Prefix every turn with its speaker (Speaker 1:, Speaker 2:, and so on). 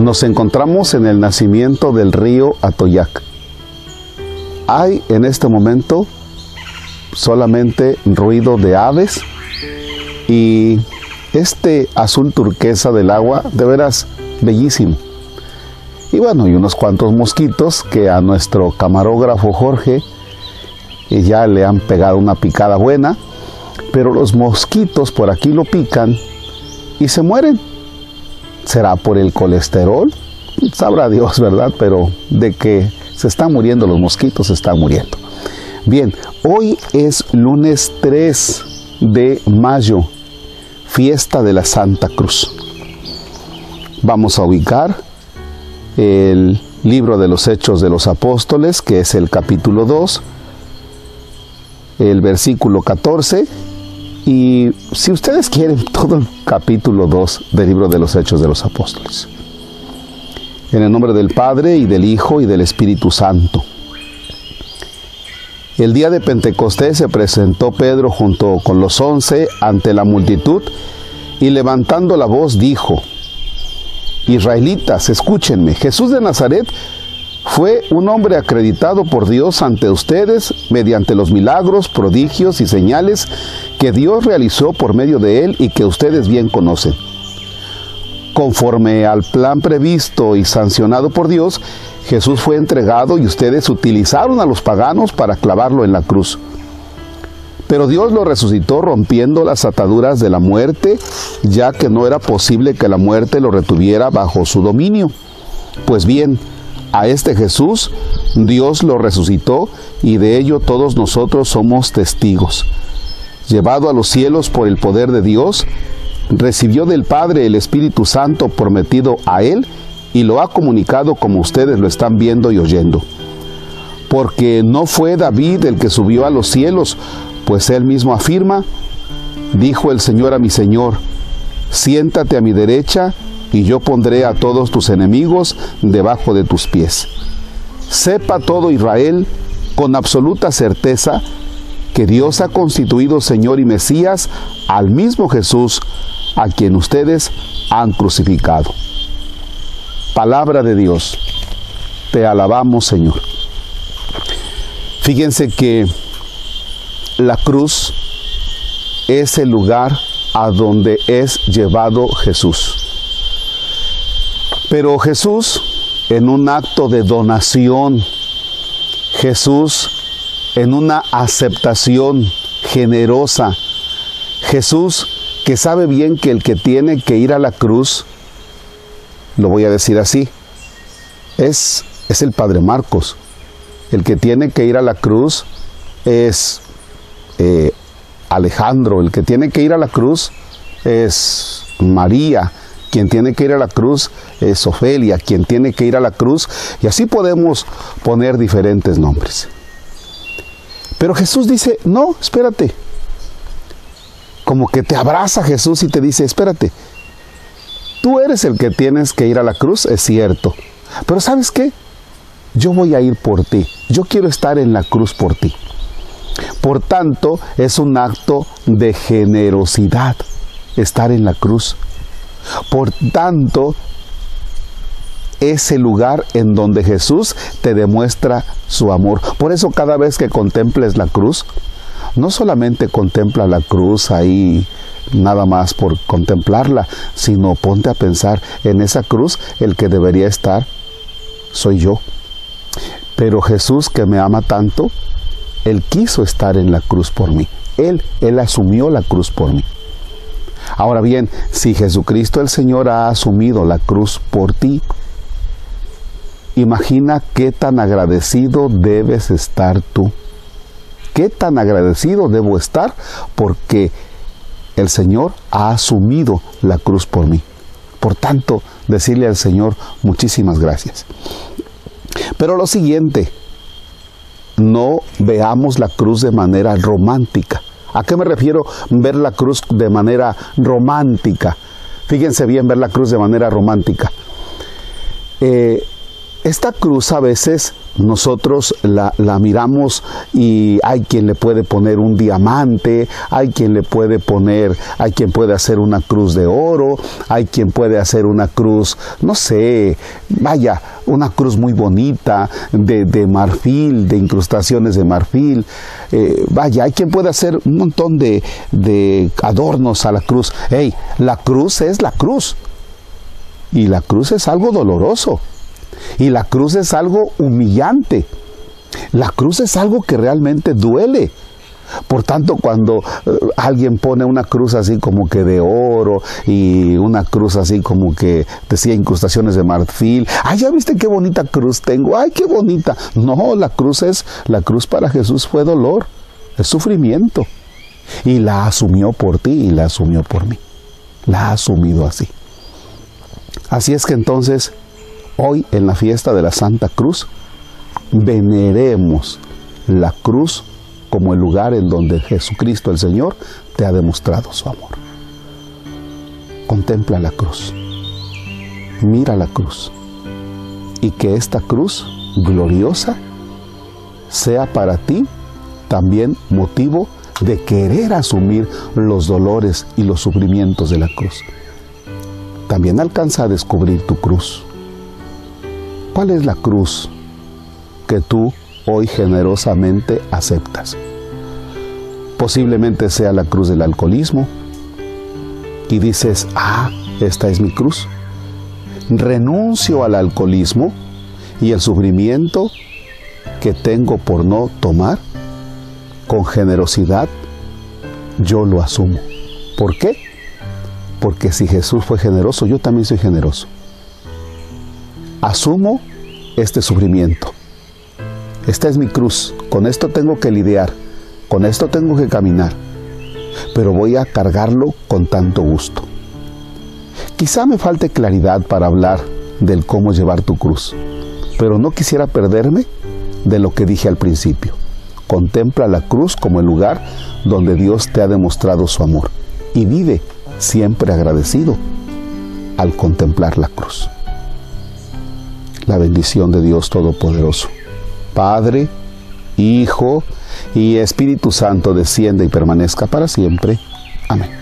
Speaker 1: Nos encontramos en el nacimiento del río Atoyac. Hay en este momento solamente ruido de aves y este azul turquesa del agua, de veras bellísimo. Y bueno, y unos cuantos mosquitos que a nuestro camarógrafo Jorge ya le han pegado una picada buena, pero los mosquitos por aquí lo pican y se mueren. ¿Será por el colesterol? Sabrá Dios, ¿verdad? Pero de que se están muriendo los mosquitos, se están muriendo. Bien, hoy es lunes 3 de mayo, fiesta de la Santa Cruz. Vamos a ubicar el libro de los Hechos de los Apóstoles, que es el capítulo 2, el versículo 14, y si ustedes quieren, todo el capítulo 2 del libro de los Hechos de los Apóstoles. En el nombre del Padre y del Hijo y del Espíritu Santo. El día de Pentecostés se presentó Pedro junto con los once ante la multitud y levantando la voz dijo, Israelitas, escúchenme, Jesús de Nazaret fue un hombre acreditado por Dios ante ustedes mediante los milagros, prodigios y señales que Dios realizó por medio de él y que ustedes bien conocen. Conforme al plan previsto y sancionado por Dios, Jesús fue entregado y ustedes utilizaron a los paganos para clavarlo en la cruz. Pero Dios lo resucitó rompiendo las ataduras de la muerte, ya que no era posible que la muerte lo retuviera bajo su dominio. Pues bien, a este Jesús Dios lo resucitó y de ello todos nosotros somos testigos. Llevado a los cielos por el poder de Dios, recibió del Padre el Espíritu Santo prometido a él y lo ha comunicado como ustedes lo están viendo y oyendo. Porque no fue David el que subió a los cielos, pues él mismo afirma, dijo el Señor a mi Señor, siéntate a mi derecha y yo pondré a todos tus enemigos debajo de tus pies. Sepa todo Israel con absoluta certeza que Dios ha constituido Señor y Mesías al mismo Jesús a quien ustedes han crucificado. Palabra de Dios. Te alabamos, Señor. Fíjense que la cruz es el lugar a donde es llevado Jesús. Pero Jesús, en un acto de donación, Jesús, en una aceptación generosa, Jesús, que sabe bien que el que tiene que ir a la cruz, lo voy a decir así, es, es el Padre Marcos. El que tiene que ir a la cruz es eh, Alejandro, el que tiene que ir a la cruz es María, quien tiene que ir a la cruz es Ofelia, quien tiene que ir a la cruz, y así podemos poner diferentes nombres. Pero Jesús dice, no, espérate. Como que te abraza Jesús y te dice, espérate, tú eres el que tienes que ir a la cruz, es cierto. Pero ¿sabes qué? Yo voy a ir por ti. Yo quiero estar en la cruz por ti. Por tanto, es un acto de generosidad estar en la cruz. Por tanto, es el lugar en donde Jesús te demuestra su amor. Por eso cada vez que contemples la cruz, no solamente contempla la cruz ahí nada más por contemplarla, sino ponte a pensar en esa cruz, el que debería estar soy yo. Pero Jesús que me ama tanto, él quiso estar en la cruz por mí. Él, Él asumió la cruz por mí. Ahora bien, si Jesucristo el Señor ha asumido la cruz por ti, imagina qué tan agradecido debes estar tú. Qué tan agradecido debo estar porque el Señor ha asumido la cruz por mí. Por tanto, decirle al Señor muchísimas gracias. Pero lo siguiente, no veamos la cruz de manera romántica. ¿A qué me refiero ver la cruz de manera romántica? Fíjense bien ver la cruz de manera romántica. Eh, esta cruz a veces nosotros la, miramos y hay quien le puede poner un diamante, hay quien le puede poner, hay quien puede hacer una cruz de oro, hay quien puede hacer una cruz, no sé, vaya, una cruz muy bonita de, marfil, de incrustaciones de marfil, eh, vaya, hay quien puede hacer un montón de, de adornos a la cruz. Hey, la cruz es la cruz. Y la cruz es algo doloroso. Y la cruz es algo humillante. La cruz es algo que realmente duele. Por tanto, cuando eh, alguien pone una cruz así como que de oro y una cruz así como que decía incrustaciones de marfil, ay, ya viste qué bonita cruz tengo, ay, qué bonita. No, la cruz es, la cruz para Jesús fue dolor, es sufrimiento. Y la asumió por ti y la asumió por mí. La ha asumido así. Así es que entonces Hoy en la fiesta de la Santa Cruz, veneremos la cruz como el lugar en donde Jesucristo el Señor te ha demostrado su amor. Contempla la cruz, mira la cruz y que esta cruz gloriosa sea para ti también motivo de querer asumir los dolores y los sufrimientos de la cruz. También alcanza a descubrir tu cruz ¿Cuál es la cruz que tú hoy generosamente aceptas? Posiblemente sea la cruz del alcoholismo y dices, ah, esta es mi cruz. Renuncio al alcoholismo y el sufrimiento que tengo por no tomar, con generosidad, yo lo asumo. ¿Por qué? Porque si Jesús fue generoso, yo también soy generoso asumo este sufrimiento. Esta es mi cruz, con esto tengo que lidiar, con esto tengo que caminar, pero voy a cargarlo con tanto gusto. Quizá me falte claridad para hablar del cómo llevar tu cruz, pero no quisiera perderme de lo que dije al principio. Contempla la cruz como el lugar donde Dios te ha demostrado su amor y vive siempre agradecido al contemplar la cruz la bendición de Dios Todopoderoso. Padre, Hijo y Espíritu Santo descienda y permanezca para siempre. Amén.